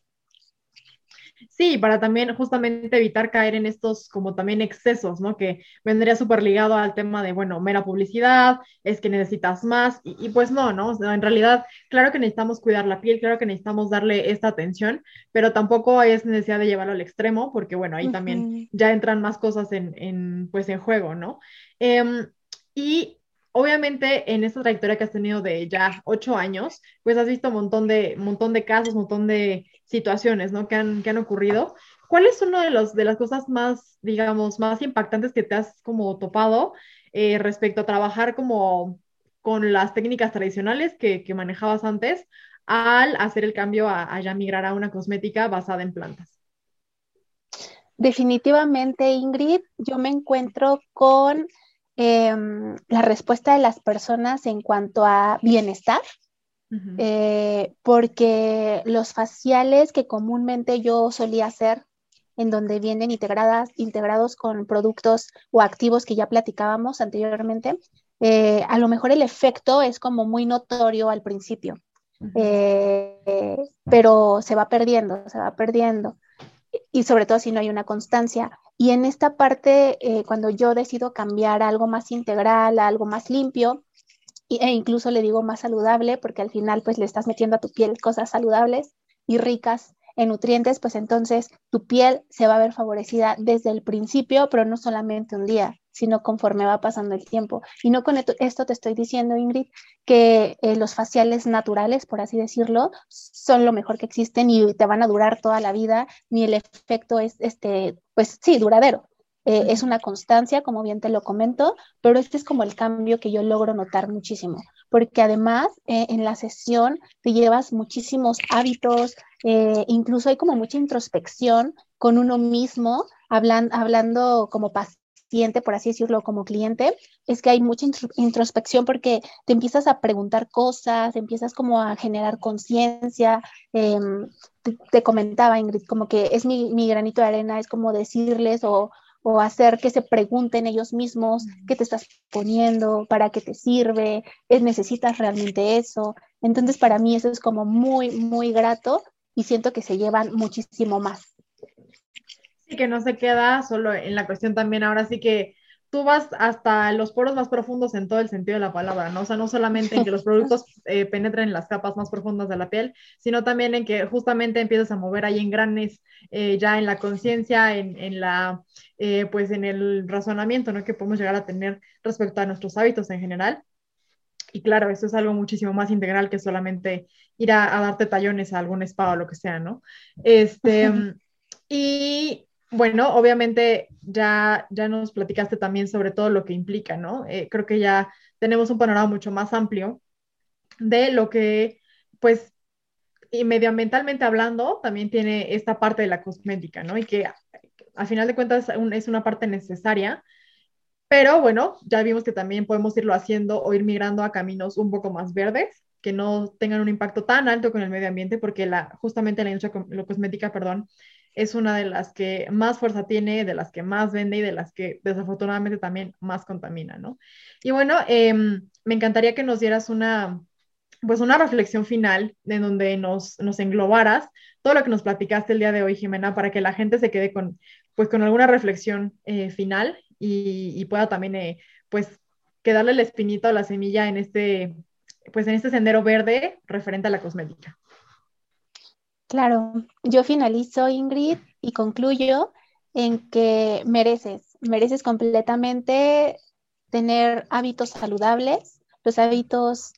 Sí, para también justamente evitar caer en estos como también excesos, ¿no? Que vendría súper ligado al tema de, bueno, mera publicidad, es que necesitas más y, pues no, ¿no? en realidad, claro que necesitamos cuidar la piel, claro que necesitamos darle esta atención, pero tampoco es necesidad de llevarlo al extremo porque, bueno, ahí también ya entran más cosas en, en pues, en juego, ¿no? Em, y obviamente en esta trayectoria que has tenido de ya ocho años, pues has visto un montón de, montón de casos, un montón de situaciones, ¿no? Que han, que han ocurrido. ¿Cuál es una de, de las cosas más, digamos, más impactantes que te has como topado eh, respecto a trabajar como con las técnicas tradicionales que, que manejabas antes al hacer el cambio a, a ya migrar a una cosmética basada en plantas? Definitivamente, Ingrid, yo me encuentro con Em, la respuesta de las personas en cuanto a bienestar, eh, porque los faciales que comúnmente yo solía hacer, en donde vienen integradas, integrados con productos o activos que ya platicábamos anteriormente, eh, a lo mejor el efecto es como muy notorio al principio, eh, pero se va perdiendo, se va perdiendo y sobre todo si no hay una constancia. Y en esta parte, eh, cuando yo decido cambiar a algo más integral, a algo más limpio, e incluso le digo más saludable, porque al final pues le estás metiendo a tu piel cosas saludables y ricas en nutrientes, pues entonces tu piel se va a ver favorecida desde el principio, pero no solamente un día, sino conforme va pasando el tiempo. Y no con esto te estoy diciendo, Ingrid, que eh, los faciales naturales, por así decirlo, son lo mejor que existen y te van a durar toda la vida, ni el efecto es, este, pues sí, duradero. Eh, es una constancia, como bien te lo comento, pero este es como el cambio que yo logro notar muchísimo, porque además eh, en la sesión te llevas muchísimos hábitos, incluso hay como mucha introspección con uno mismo, hablando como paciente por así decirlo, como cliente, es que hay mucha introspección porque te empiezas a preguntar cosas, empiezas como a generar conciencia. Em, te, comentaba, Ingrid, como que es mi, mi, granito de arena, es como decirles o, o hacer que se pregunten ellos mismos qué te estás poniendo, para qué te sirve, ¿Es, necesitas realmente eso. Entonces, para mí eso es como muy, muy grato y siento que se llevan muchísimo más que no se queda solo en la cuestión también, ahora sí que tú vas hasta los poros más profundos en todo el sentido de la palabra, ¿no? O sea, no solamente en que los productos eh, penetren en las capas más profundas de la piel, sino también en que justamente empiezas a mover ahí en granes, eh, ya en la conciencia, en, en, la, eh, pues en el razonamiento, ¿no? Que podemos llegar a tener respecto a nuestros hábitos en general. Y claro, eso es algo muchísimo más integral que solamente ir a, a darte tallones a algún spa o lo que sea, ¿no? Este, y bueno, obviamente ya, ya nos platicaste también sobre todo lo que implica, ¿no? Eh, creo que ya tenemos un panorama mucho más amplio de lo que, pues, y medioambientalmente hablando, también tiene esta parte de la cosmética, ¿no? Y que al final de cuentas es una parte necesaria, pero bueno, ya vimos que también podemos irlo haciendo o ir migrando a caminos un poco más verdes, que no tengan un impacto tan alto con el medio ambiente, porque la, justamente la industria cosmética, perdón, es una de las que más fuerza tiene, de las que más vende y de las que desafortunadamente también más contamina, ¿no? Y bueno, em, me encantaría que nos dieras una, pues una reflexión final en donde nos, nos englobaras todo lo que nos platicaste el día de hoy, Jimena, para que la gente se quede con, pues, con alguna reflexión eh, final y, pueda también, eh, pues, quedarle el espinito a la semilla en este, pues, en este sendero verde referente a la cosmética. Claro, yo finalizo, Ingrid, y concluyo en que mereces, mereces completamente tener hábitos saludables. Los hábitos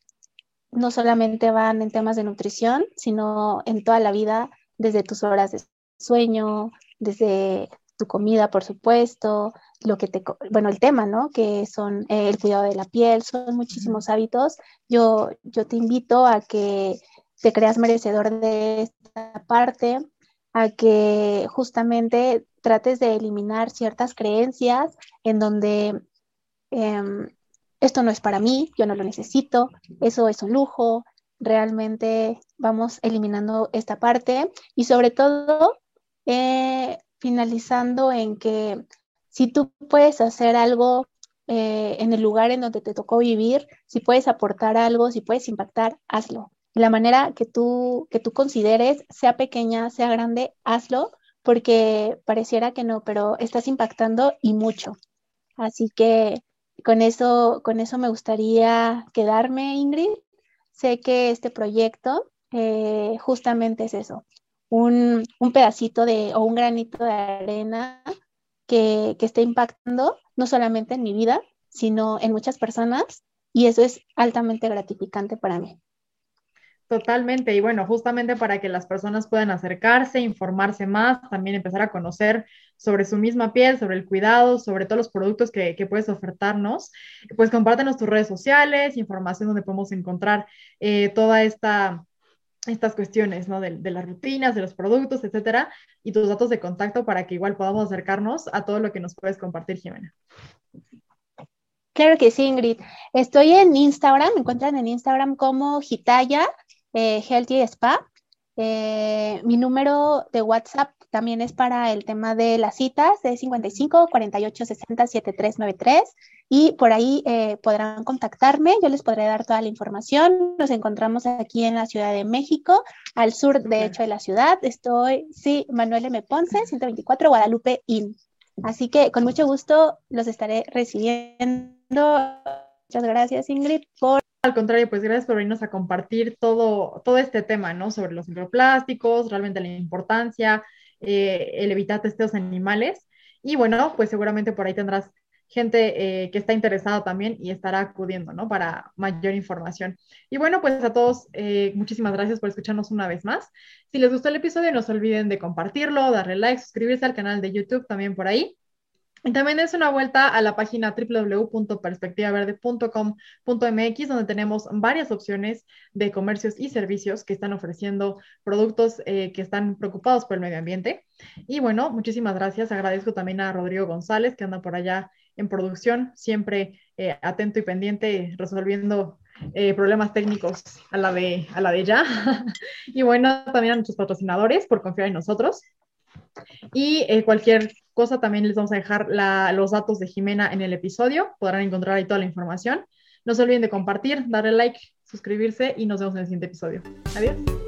no solamente van en temas de nutrición, sino en toda la vida, desde tus horas de sueño, desde tu comida, por supuesto, lo que te, bueno, el tema, ¿no? Que son eh, el cuidado de la piel, son muchísimos hábitos. Yo, yo te invito a que te creas merecedor de esta parte, a que justamente trates de eliminar ciertas creencias en donde em, esto no es para mí, yo no lo necesito, eso es un lujo, realmente vamos eliminando esta parte y sobre todo eh, finalizando en que si tú puedes hacer algo eh, en el lugar en donde te tocó vivir, si puedes aportar algo, si puedes impactar, hazlo. La manera que tú, que tú consideres, sea pequeña, sea grande, hazlo, porque pareciera que no, pero estás impactando y mucho. Así que con eso, con eso me gustaría quedarme, Ingrid. Sé que este proyecto eh, justamente es eso, un, pedacito de o un granito de arena que, que esté impactando no solamente en mi vida, sino en muchas personas y eso es altamente gratificante para mí. Totalmente, y bueno, justamente para que las personas puedan acercarse, informarse más, también empezar a conocer sobre su misma piel, sobre el cuidado, sobre todos los productos que, puedes ofertarnos, pues compártenos tus redes sociales, información donde podemos encontrar eh, toda esta estas cuestiones, ¿no? De, las rutinas, de los productos, etcétera, y tus datos de contacto para que igual podamos acercarnos a todo lo que nos puedes compartir, Jimena. Claro que sí, Ingrid. Estoy en Instagram, me encuentran en Instagram como Hitaya eh, Healthy Spa. Eh, mi número de WhatsApp también es para el tema de las citas, de 55 48 60 7393 y por ahí eh, podrán contactarme, yo les podré dar toda la información. Nos encontramos aquí en la Ciudad de México, al sur de hecho de la ciudad. Estoy, sí, Manuel M. Ponce, 124 Guadalupe Inn. Así que con mucho gusto los estaré recibiendo. Muchas gracias, Ingrid, por al contrario, pues gracias por venirnos a compartir todo, todo este tema, ¿no? Sobre los microplásticos, realmente la importancia, eh, el evitar testeos animales. Y bueno, pues seguramente por ahí tendrás gente eh, que está interesada también y estará acudiendo, ¿no? Para mayor información. Y bueno, pues a todos, eh, muchísimas gracias por escucharnos una vez más. Si les gustó el episodio, no se olviden de compartirlo, darle like, suscribirse al canal de YouTube también por ahí. También es una vuelta a la página www.perspectivaverde.com.mx, donde tenemos varias opciones de comercios y servicios que están ofreciendo productos eh, que están preocupados por el medio ambiente. Y bueno, muchísimas gracias. Agradezco también a Rodrigo González, que anda por allá en producción, siempre eh, atento y pendiente, resolviendo eh, problemas técnicos a la de, a la de ya. y bueno, también a nuestros patrocinadores por confiar en nosotros. Y cualquier cosa, también les vamos a dejar los datos de Jimena en el episodio. Podrán encontrar ahí toda la información. No se olviden de compartir, darle like, suscribirse y nos vemos en el siguiente episodio. Adiós.